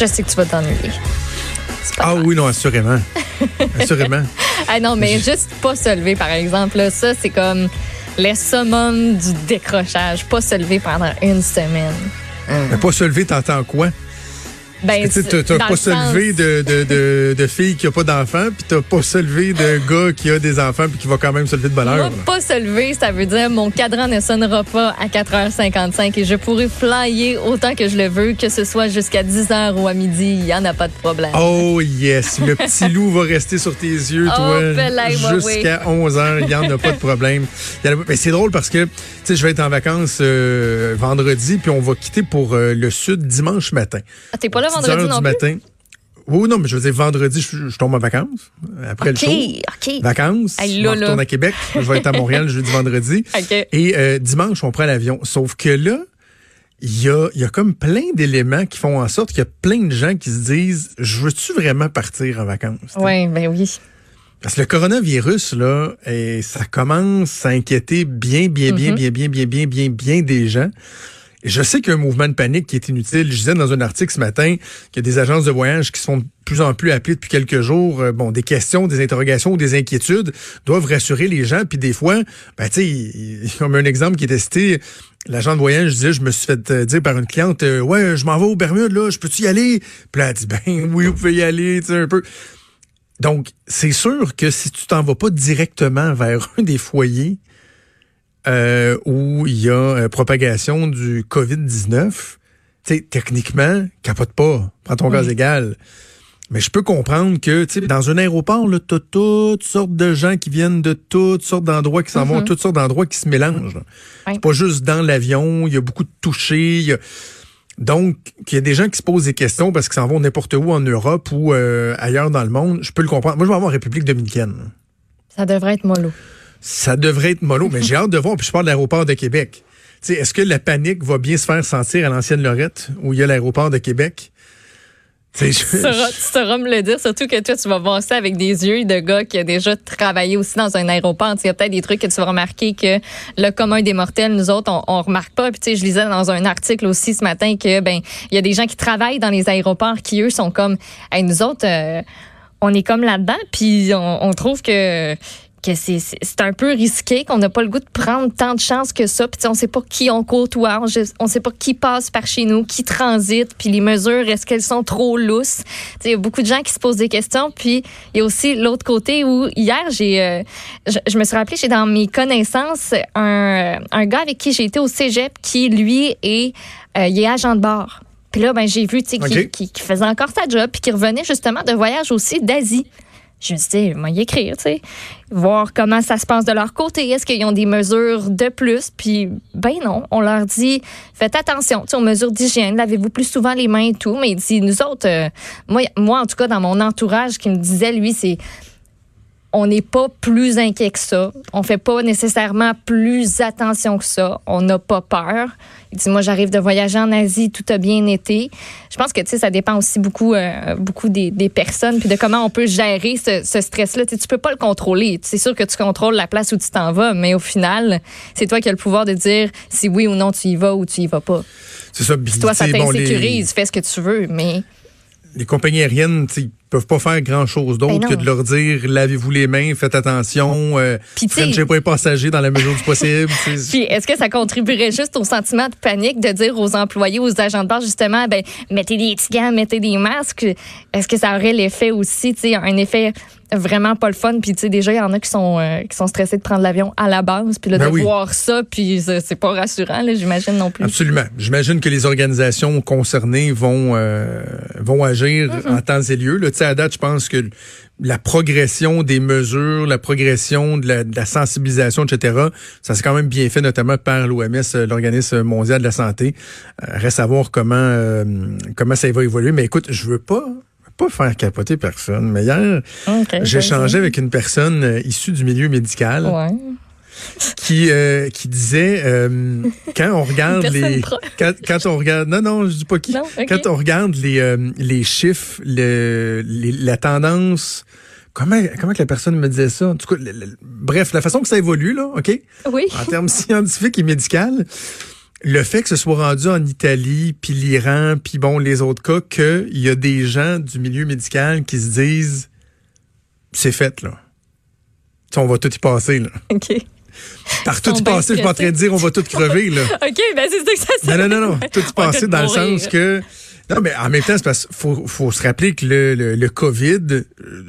Je sais que tu vas t'ennuyer. Ah oui, non, assurément. assurément. Ah non, mais juste pas se lever, par exemple, là, ça, c'est comme le summum du décrochage. Pas se lever pendant une semaine. Mais pas se lever, t'entends quoi? Ben, Tu dans pas se lever de, de, de, de filles qui n'ont pas d'enfants, puis t'as pas se lever de gars qui a des enfants, puis qui va quand même se lever de bonne heure. Pas se lever, ça veut dire mon cadran ne sonnera pas à 4h55 et je pourrai flyer autant que je le veux, que ce soit jusqu'à 10h ou à midi, il n'y en a pas de problème. Oh yes, le petit loup va rester sur tes yeux, Oh, toi, jusqu'à 11 heures. Il n'y en a pas de problème. Mais c'est drôle parce que, tu sais, je vais être en vacances euh, vendredi, puis on va quitter pour euh, le sud dimanche matin. Ah, T'es pas là 10 vendredi non du plus? matin. Oui, non, mais je veux dire, vendredi, je, je tombe en vacances. Après le show. OK. Vacances. Je retourne là. à Québec. Je vais être à Montréal jeudi, vendredi. Et euh, dimanche, on prend l'avion. Sauf que là, il y a, y a comme plein d'éléments qui font en sorte qu'il y a plein de gens qui se disent Je veux-tu vraiment partir en vacances? Oui, ben oui. Parce que le coronavirus, là, eh, ça commence à inquiéter bien, bien, bien, bien, bien, bien, bien, bien, bien des gens. Et je sais qu'il y a un mouvement de panique qui est inutile. Je disais dans un article ce matin qu'il y a des agences de voyage qui sont de plus en plus appelées depuis quelques jours. Euh, bon, des questions, des interrogations ou des inquiétudes doivent rassurer les gens. Puis des fois, ben, tu sais, comme un exemple qui était cité, l'agent de voyage disait, je me suis fait euh, dire par une cliente, euh, ouais, je m'en vais aux Bermudes, là, je peux-tu y aller? Puis là, elle dit, ben oui, vous pouvez y aller, tu sais, un peu. Donc, c'est sûr que si tu t'en vas pas directement vers un des foyers euh, où il y a euh, propagation du COVID-19, tu sais, techniquement, capote pas, prends ton gaz égal. Mais je peux comprendre que, tu sais, dans un aéroport, là, t'as toutes sortes de gens qui viennent de toutes sortes d'endroits qui s'en vont, toutes sortes d'endroits qui se mélangent. C'est pas juste dans l'avion, il y a beaucoup de touchés, il y a... Donc, qu'il y a des gens qui se posent des questions parce qu'ils s'en vont n'importe où en Europe ou euh, ailleurs dans le monde, je peux le comprendre. Moi, je vais avoir en République dominicaine. Ça devrait être mollo. Ça devrait être mollo, mais j'ai hâte de voir. Puis je parle de l'aéroport de Québec. Tu sais, Est-ce que la panique va bien se faire sentir à l'ancienne Lorette, où il y a l'aéroport de Québec? Tu sais, Tu je- sauras, tu sauras me le dire, surtout que toi, tu vas voir ça avec des yeux de gars qui a déjà travaillé aussi dans un aéroport. Il y a peut-être des trucs que tu vas remarquer que le commun des mortels, nous autres, on, on remarque pas. Puis tu sais, je lisais dans un article aussi ce matin que ben il y a des gens qui travaillent dans les aéroports qui eux sont comme, hey, nous autres, euh, on est comme là-dedans, puis on, on trouve que que c'est un peu risqué, qu'on n'a pas le goût de prendre tant de chances que ça. Puis on sait pas qui on côtoie, on, on sait pas qui passe par chez nous, qui transite, puis les mesures, est-ce qu'elles sont trop lousses? Tu sais, Il y a beaucoup de gens qui se posent des questions. Puis il y a aussi l'autre côté où hier, j'ai, euh, je, je me suis rappelé, j'ai dans mes connaissances un, un gars avec qui j'ai été au cégep qui, lui, est, euh, il est agent de bord. Puis là, ben, j'ai vu, tu sais, qui, OK. qui, qui faisait encore sa job, puis qui revenait justement de voyage aussi d'Asie. Je me dit, moi, y écrire, tu sais, voir comment ça se passe de leur côté. Est-ce qu'ils ont des mesures de plus? Puis, ben non, on leur dit, faites attention, tu sais, aux mesures d'hygiène, lavez-vous plus souvent les mains et tout. Mais il dit, nous autres, euh, moi, moi, en tout cas, dans mon entourage, qui me disait, lui, c'est, on n'est pas plus inquiet que ça. On fait pas nécessairement plus attention que ça. On n'a pas peur. Il dit, moi, j'arrive de voyager en Asie, tout a bien été. Je pense que, tu sais, ça dépend aussi beaucoup, euh, beaucoup des, des personnes puis de comment on peut gérer ce, ce stress-là. Tu tu peux pas le contrôler. C'est sûr que tu contrôles la place où tu t'en vas, mais au final, c'est toi qui as le pouvoir de dire si oui ou non tu y vas ou tu y vas pas. c'est ça. Puis, toi, ça bon, les- t'insécurise, fais ce que tu veux, mais les compagnies aériennes, tu peuvent pas faire grand chose d'autre Ben que de leur dire lavez-vous les mains, faites attention, euh, frenchez pas les passagers dans la mesure du possible. Puis, est-ce que ça contribuerait juste au sentiment de panique de dire aux employés, aux agents de bord, justement, ben, mettez des petits gants, mettez des masques? Est-ce que ça aurait l'effet aussi, tu sais, un effet vraiment pas le fun. Puis tu sais, déjà, il y en a qui sont euh, qui sont stressés de prendre l'avion à la base, puis là, Ben de oui. voir ça, puis c'est pas rassurant, là, j'imagine non plus. Absolument. J'imagine que les organisations concernées vont euh, vont agir en temps et lieu. Là, tu sais, à date, je pense que la progression des mesures, la progression de la, de la sensibilisation, etc., ça s'est quand même bien fait, notamment par l'OMS, l'Organisme mondial de la santé. Euh, reste à voir comment euh, comment ça va évoluer. Mais écoute, je veux pas pas faire capoter personne. Mais hier, Ok, j'ai échangé avec une personne euh, issue du milieu médical Ouais. qui euh, qui disait euh, quand on regarde les quand, quand on regarde non non je dis pas qui Non, quand on regarde les euh, les chiffres le, les- la tendance comment comment que la personne me disait ça? En tout cas le- le- bref la façon que ça évolue là ok? Oui. en termes scientifiques et médicaux le fait que ce soit rendu en Italie, puis l'Iran, puis bon, les autres cas, qu'il y a des gens du milieu médical qui se disent c'est fait, là. Tu sais, on va tout y passer, là. OK. Par tout y passer, je suis en train de dire on va tout crever, là. OK, ben c'est ça que ça Non, non, non, non. Tout y passer dans le sens que. Non, mais en même temps, c'est parce qu'il faut, faut se rappeler que le, le, le COVID, euh,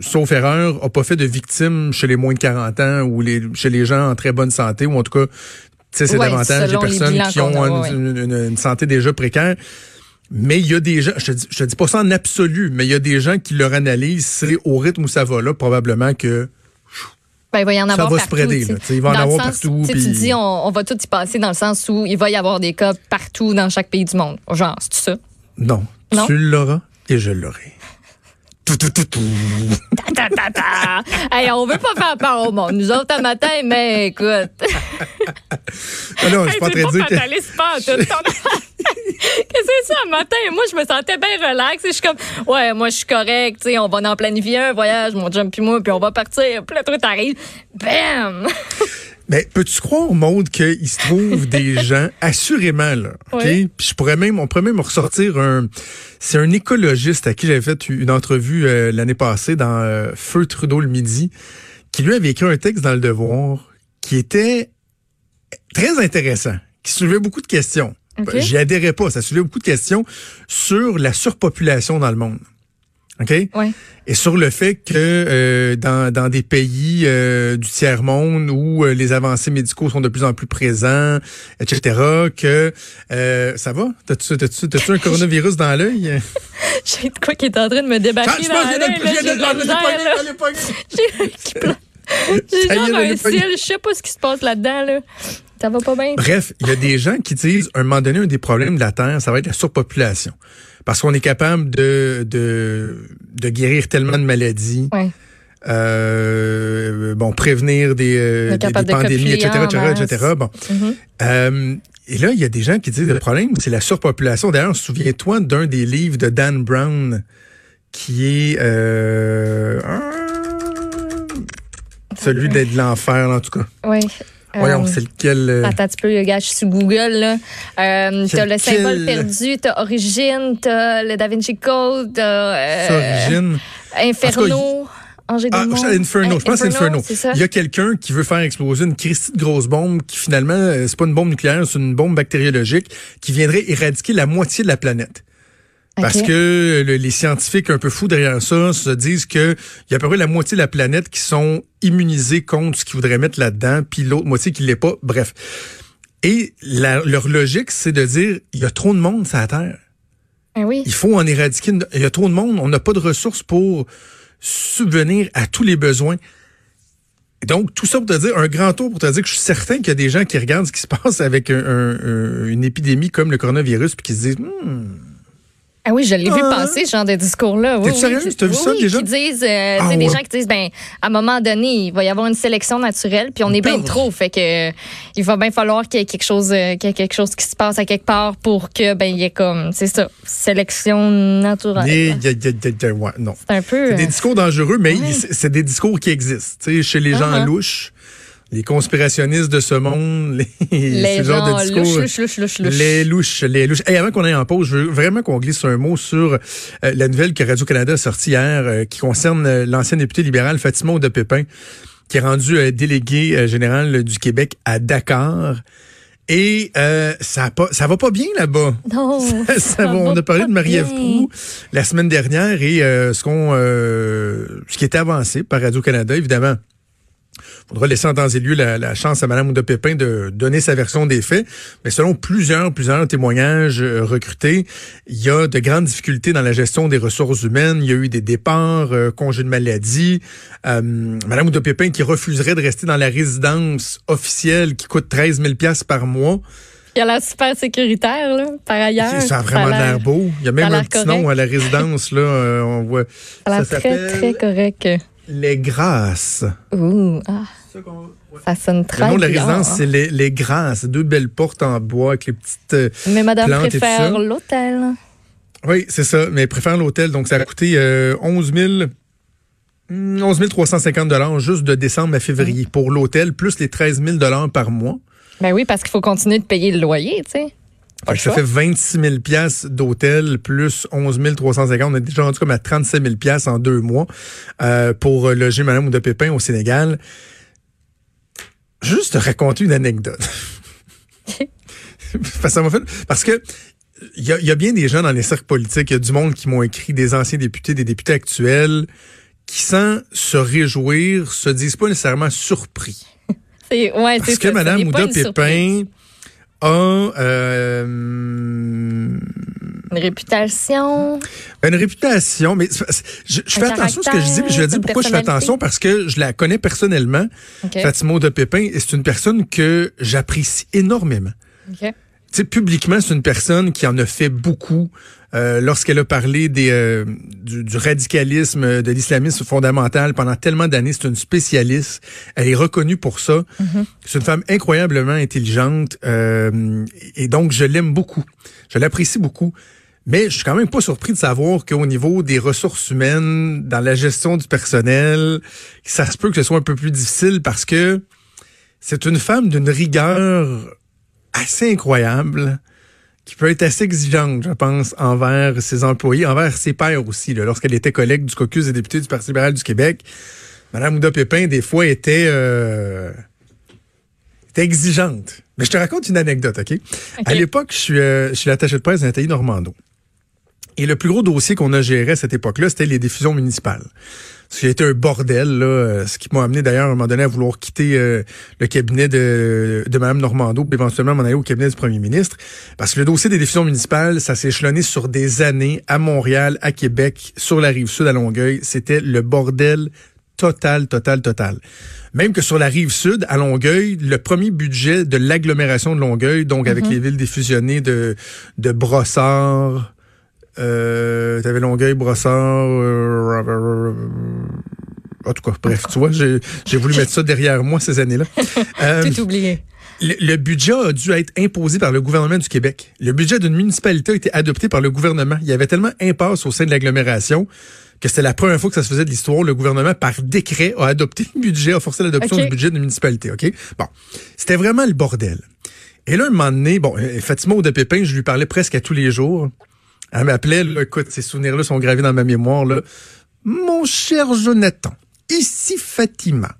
sauf erreur, a pas fait de victimes chez les moins de 40 ans ou les, chez les gens en très bonne santé, ou en tout cas, c'est Ouais, davantage des personnes qui ont a, une, ouais. une- une- une santé déjà précaire. Mais il y a des gens, je te, dis, je te dis pas ça en absolu, mais il y a des gens qui leur analysent, c'est au rythme où ça va là, probablement que Ben, il va y en Ça avoir va se partout. tu sais. là. Il va en avoir sens, partout, tu sais, Tu dis, on, on va tout y passer dans le sens où il va y avoir des cas partout dans chaque pays du monde. Genre, c'est ça? non, Non? tu l'auras et je l'aurai. Tout, tout, tout, tout. Ta, ta, ta, ta. hey, on veut pas faire peur au monde. Nous autres, un matin, mais écoute. Ah non, je suis pas de dire que... Qu'est-ce que c'est ça, matin? Moi, je me sentais bien relax. Et je suis comme, ouais, moi, je suis correct. Tu sais, on va en planifier un voyage, mon chum puis moi, puis on va partir. Puis là, toi, t'arrives. Bam! Mais peux-tu croire, Maude, qu'il se trouve des gens, assurément, là, OK? Oui. Puis je pourrais même, on pourrait même ressortir un... C'est un écologiste à qui j'avais fait une entrevue euh, l'année passée dans euh, Feu Trudeau le midi, qui lui avait écrit un texte dans Le Devoir qui était très intéressant, qui soulevait beaucoup de questions. OK. J'y adhérais pas, ça soulevait beaucoup de questions sur la surpopulation dans le monde. OK? Ouais. Et sur le fait que euh, dans, dans des pays euh, du tiers-monde où euh, les avancées médicaux sont de plus en plus présents, etc., que euh, ça va? T'as-tu, t'as-tu, t'as-tu un coronavirus dans l'œil? J'ai de quoi qui est en train de me Ah, je dans pense j'ai genre un cil, je sais pas ce qui se passe là-dedans, là. Ça va pas bien? Bref, il y a des gens qui disent, à un moment donné, un des problèmes de la Terre, ça va être la surpopulation. Parce qu'on est capable de, de, de guérir tellement de maladies, Ouais. euh, bon, prévenir des, euh, des, des pandémies, etc., etc., etc. Bon. Mhm. Euh, et là, il y a des gens qui disent le problème, c'est la surpopulation. D'ailleurs, souviens-toi d'un des livres de Dan Brown qui est euh, celui de, l'enfer, en tout cas. Ouais. Voyons, Euh, c'est lequel. euh, Attends un petit peu, gars, je suis sur Google. là. Euh, t'as le symbole perdu, t'as Origine, t'as le Da Vinci Code, t'as euh, Origine? Inferno, Ah. Inferno, je pense que c'est Inferno. Il y a quelqu'un qui veut faire exploser une Christie de grosse bombe qui finalement, euh, c'est pas une bombe nucléaire, c'est une bombe bactériologique qui viendrait éradiquer la moitié de la planète. Parce que le- les scientifiques un peu fous derrière ça se disent que il y a à peu près la moitié de la planète qui sont immunisés contre ce qu'ils voudraient mettre là-dedans, puis l'autre moitié qui l'est pas. Bref. Et la- leur logique, c'est de dire il y a trop de monde sur la Terre. Ah oui. Il faut en éradiquer. une- Il y a trop de monde. On n'a pas de ressources pour subvenir à tous les besoins. Donc, tout ça pour te dire, un grand tour pour te dire que je suis certain qu'il y a des gens qui regardent ce qui se passe avec un- un- un- une épidémie comme le coronavirus puis qui se disent, Hmm, Ah oui, je l'ai vu Ah. passer, ce genre de discours-là. Oui, T'es sérieuse? T'as vu oui, ça, déjà? Qui disent, euh, Ah des gens qui disent, ben, à un moment donné, il va y avoir une sélection naturelle, puis on est bien trop. Fait que, euh, il va bien falloir qu'il y ait quelque chose, euh, qu'il y ait quelque chose qui se passe à quelque part pour que, ben, il y ait comme, c'est ça, sélection naturelle. Et- y a- y a- y a- y a- ouais, non. C'est un peu. C'est des euh, discours dangereux, mais Ouais. c'est des discours qui existent. Tu sais, chez les gens Uh-huh. louches, les conspirationnistes de ce monde, les, les ce genre gens de discours. louches, louches, louches, louches. Les louches, les louches. Et avant qu'on aille en pause, je veux vraiment qu'on glisse un mot sur euh, la nouvelle que Radio-Canada a sortie hier, euh, qui concerne euh, l'ancienne députée libérale Fatima de Pépin, qui est rendue déléguée euh, générale du Québec à Dakar. Et euh, ça, a pas, ça va pas bien là-bas. Non. Ça- ça va- on a parlé de Marie-Ève Proux la semaine dernière et euh, ce qu'on euh, ce qui était avancé par Radio-Canada, évidemment. Faudra laisser en temps et lieu la, la chance à Mme Ouda Pépin de donner sa version des faits. Mais selon plusieurs, plusieurs témoignages euh, recrutés, il y a de grandes difficultés dans la gestion des ressources humaines. Il y a eu des départs, euh, congés de maladie. Euh, Mme Ouda Pépin qui refuserait de rester dans la résidence officielle qui coûte 13 000 par mois. Il a l'air super sécuritaire, là, par ailleurs. Ça a vraiment l'air- beau. Il y a même ça a un petit correct. nom à la résidence. là. euh, on voit. Ça a l'air Ça très, très correct. Les Grâces. Ouh, ah, ça sonne très Le nom de la bien, résidence, hein. c'est les, les Grâces. Deux belles portes en bois avec les petites. euh, Mais madame plantes préfère l'hôtel. Oui, c'est ça. Mais préfère l'hôtel. Donc, ça a coûté euh, 11 000. hmm, 11 350 dollars juste de décembre à février pour l'hôtel, plus les 13 000 dollars par mois. Ben oui, parce qu'il faut continuer de payer le loyer, tu sais. Fait ça fait 26 000 piastres d'hôtel plus 11 350. On est déjà rendu comme à 37 000 piastres en deux mois euh, pour euh, loger Madame Ouda Pépin au Sénégal. Juste te raconter une anecdote. ça m'a fait parce que il y, a, il y a bien des gens dans les cercles politiques, il y a du monde qui m'ont écrit, des anciens députés, des députés actuels, qui sans se réjouir, se disent pas nécessairement surpris. Ouais, Parce que ça, Mme Ouda surprise. A euh, Une réputation. une réputation, mais je, je fais attention à ce que je dis, puis je vais dire pourquoi je fais attention, parce que je la connais personnellement, OK. Fatima de Pépin, et c'est une personne que j'apprécie énormément. Tu sais, publiquement, c'est une personne qui en a fait beaucoup euh, lorsqu'elle a parlé des, euh, du, du radicalisme, de l'islamisme fondamental pendant tellement d'années. C'est une spécialiste. Elle est reconnue pour ça. C'est une femme incroyablement intelligente euh, et donc je l'aime beaucoup. Je l'apprécie beaucoup. Mais je suis quand même pas surpris de savoir qu'au niveau des ressources humaines, dans la gestion du personnel, ça se peut que ce soit un peu plus difficile parce que c'est une femme d'une rigueur assez incroyable, qui peut être assez exigeante, je pense, envers ses employés, envers ses pairs aussi. Lorsqu'elle était collègue du caucus des députés du Parti libéral du Québec, Mme Ouda Pépin, des fois, était, euh, était exigeante. Mais je te raconte une anecdote, OK? À l'époque, je suis, euh, je suis l'attaché de presse Nathalie Normando. Et le plus gros dossier qu'on a géré à cette époque-là, c'était les diffusions municipales. Ce qui a été un bordel, là, euh, ce qui m'a amené d'ailleurs à un moment donné à vouloir quitter euh, le cabinet de, de Mme Normando, puis éventuellement m'en aller au cabinet du premier ministre. Parce que le dossier des diffusions municipales, ça s'est échelonné sur des années à Montréal, à Québec, sur la rive sud, à Longueuil. C'était le bordel total, total, total. Même que sur la rive sud, à Longueuil, le premier budget de l'agglomération de Longueuil, donc avec les villes diffusionnées de, de Brossard, euh, t'avais Longueuil, Brossard, euh, en tout cas, bref, tu vois, j'ai voulu mettre ça derrière moi ces années-là. Euh, Tout oublié. le, le budget a dû être imposé par le gouvernement du Québec. Le budget d'une municipalité a été adopté par le gouvernement. Il y avait tellement impasse au sein de l'agglomération que c'était la première fois que ça se faisait de l'histoire. Le gouvernement, par décret, a adopté le budget, a forcé l'adoption du budget d'une municipalité. OK? Bon. C'était vraiment le bordel. Et là, un moment donné, bon, Fatima de Pépin, je lui parlais presque à tous les jours. Elle m'appelait, écoute, ces souvenirs-là sont gravés dans ma mémoire, là. Mon cher Jonathan, ici Fatima.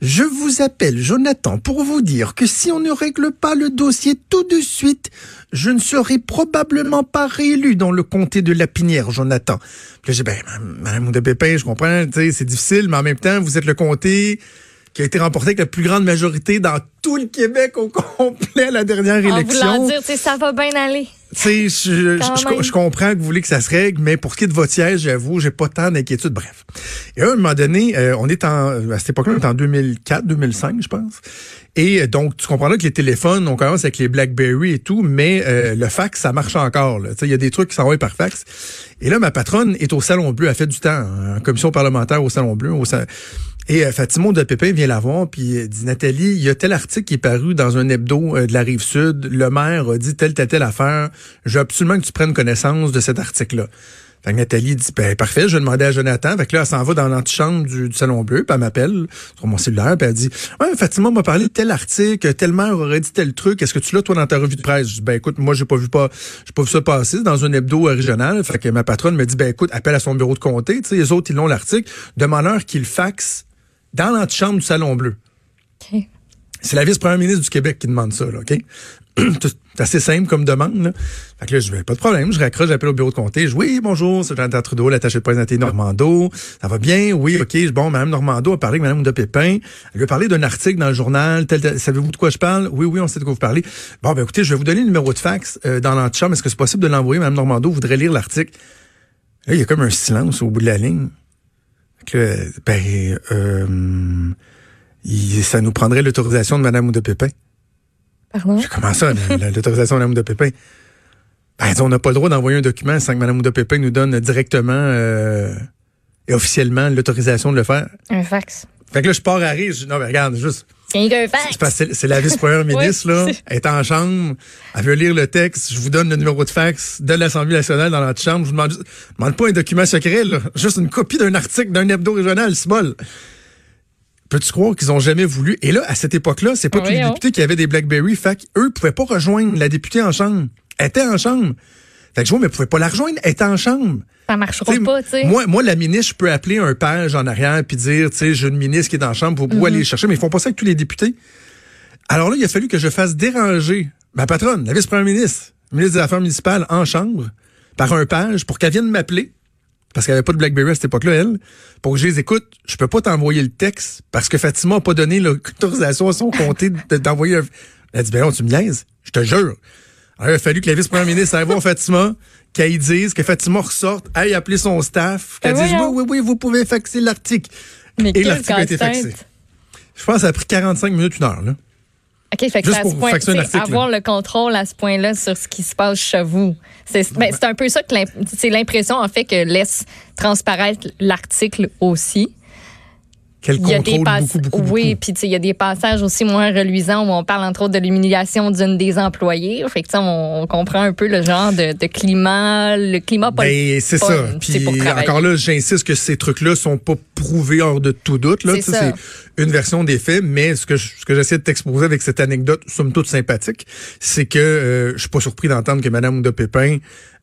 Je vous appelle Jonathan pour vous dire que si on ne règle pas le dossier tout de suite, je ne serai probablement pas réélu dans le comté de Lapinière, Jonathan. Puis là, j'ai ben, Madame de Pépin, je comprends, c'est difficile, mais en même temps, vous êtes le comté qui a été remporté avec la plus grande majorité dans tout le Québec au complet la dernière En élection. voulant dire, tu sais, ça va bien aller. Tu sais, je, je- même. je comprends que vous voulez que ça se règle, mais pour ce qui est de votre siège, j'avoue, j'ai pas tant d'inquiétude. Bref. Et à un moment donné, euh, on est en, à cette époque-là, on est en 2004, 2005, je pense. Et euh, donc, tu comprends là que les téléphones, on commence avec les BlackBerry et tout, mais euh, le fax, ça marche encore. là. Tu sais, Il y a des trucs qui s'envoient par fax. Et là, ma patronne est au Salon Bleu, elle fait du temps, hein, en commission parlementaire au Salon Bleu. Au Et euh, Fatima de Pépin vient la voir, puis elle dit, Nathalie, il y a tel article qui est paru dans un hebdo euh, de la Rive-Sud. Le maire a dit telle, telle, telle affaire. Je veux absolument que tu prennes connaissance de cet article-là. Fait que Nathalie dit, ben, parfait, je vais demander à Jonathan. Fait que là, elle s'en va dans l'antichambre du, Salon Bleu, puis elle m'appelle sur mon cellulaire, puis elle dit, ouais, Fatima m'a parlé de tel article, tel maire aurait dit tel truc. Est-ce que tu l'as, toi, dans ta revue de presse? Je dis, ben, écoute, moi, j'ai pas vu pas, j'ai pas vu ça passer dans un hebdo euh, régional. Fait que ma patronne me dit, ben, écoute, appelle à son bureau de comté. Tu sais, les autres, ils l'ont l'article. Demande-leur qu'il faxe dans l'antichambre du Salon Bleu. C'est la vice-première ministre du Québec qui demande ça, là, OK? c'est assez simple comme demande. Là. Fait que là, je vais pas de problème. Je raccroche, j'appelle au bureau de comté. Je dis, oui, bonjour, c'est Jean Trudeau, l'attaché de presse Normando. Ça va bien? Oui, OK. Bon, Mme Normando a parlé avec Mme de Pépin. Elle lui a parlé d'un article dans le journal. Savez-vous de quoi je parle? Oui, oui, on sait de quoi vous parlez. Bon, ben écoutez, je vais vous donner le numéro de fax euh, dans l'antichambre. Est-ce que c'est possible de l'envoyer? Mme Normando? Voudrait lire l'article. Là, il y a comme un silence au bout de la ligne. Ben, euh, ça nous prendrait l'autorisation de Mme de Pépin. Pardon? Comment ça, l'autorisation de Mme de Pépin? Ben, on n'a pas le droit d'envoyer un document sans que Mme de Pépin nous donne directement euh, et officiellement l'autorisation de le faire. Un fax. Fait que là, je pars à rire. Je non, mais regarde, juste. C'est la vice-première ministre, là. Elle est en chambre. Elle veut lire le texte. Je vous donne le numéro de fax de l'Assemblée nationale dans notre chambre. Je vous demande, je demande pas un document secret, là. Juste une copie d'un article d'un hebdo régional, c'est bol. Peux-tu croire qu'ils ont jamais voulu? Et là, à cette époque-là, c'est pas tous les députés qui avaient des BlackBerry. Fait qu'eux pouvaient pas rejoindre la députée en chambre. Elle était en chambre. Fait que je vois, mais pouvaient pas la rejoindre. Elle était en chambre. Ça marchera pas, tu sais. Moi, moi, la ministre, je peux appeler un page en arrière puis dire, tu sais, j'ai une ministre qui est en chambre, vous pouvez mm-hmm. aller chercher, mais ils font pas ça avec tous les députés. Alors là, il a fallu que je fasse déranger ma patronne, la vice-première ministre, ministre des Affaires municipales, en chambre, par un page, pour qu'elle vienne m'appeler parce qu'elle avait pas de BlackBerry à cette époque-là, elle, pour que je les écoute, je peux pas t'envoyer le texte parce que Fatima a pas donné l'autorisation à son comté d'envoyer un... Elle a dit, ben non, tu me niaises, je te jure. Alors, il a fallu que la vice-première ministre aille voir Fatima, qu'elle dise, que Fatima ressorte, aille appeler son staff, qu'elle dise, oui, oui, oui, vous pouvez faxer l'article. Et l'article a été faxé. Je pense que ça a pris 45 minutes, une heure, là. OK, fait que à ce point, avoir le contrôle à ce point-là sur ce qui se passe chez vous. C'est ben, un peu ça que c'est l'impression, en fait, que laisse transparaître l'article aussi. Quel il y a des beaucoup, beaucoup, Oui, puis il y a des passages aussi moins reluisants où on parle entre autres de l'humiliation d'une des employées. Fait que on, on, comprend un peu le genre de, de climat, le climat pas ben, c'est ça. Puis encore là, j'insiste que ces trucs-là sont pas prouvés hors de tout doute. Là, c'est une version des faits, mais ce que ce que j'essaie de t'exposer avec cette anecdote, somme toute sympathique, c'est que euh, je suis pas surpris d'entendre que Madame de Pépin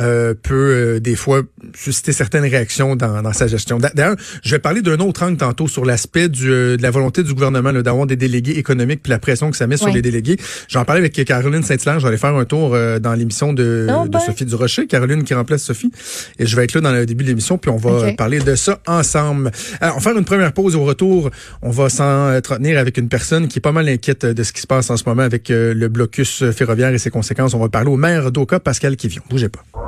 euh, peut euh, des fois susciter certaines réactions dans, dans sa gestion. D'ailleurs, je vais parler d'un autre angle tantôt sur l'aspect euh, de la volonté du gouvernement d'avoir des délégués économiques puis la pression que ça met sur les délégués. J'en parlais avec Caroline Saint-Hilaire, j'allais faire un tour dans l'émission de, oh, de ben. Sophie Durocher, Caroline qui remplace Sophie, et je vais être là dans le début de l'émission puis on va parler de ça ensemble. Alors, on va faire une première pause au retour. On va s'entretenir avec une personne qui est pas mal inquiète de ce qui se passe en ce moment avec le blocus ferroviaire et ses conséquences. On va parler au maire d'Oka, Pascal Kivion. Bougez pas.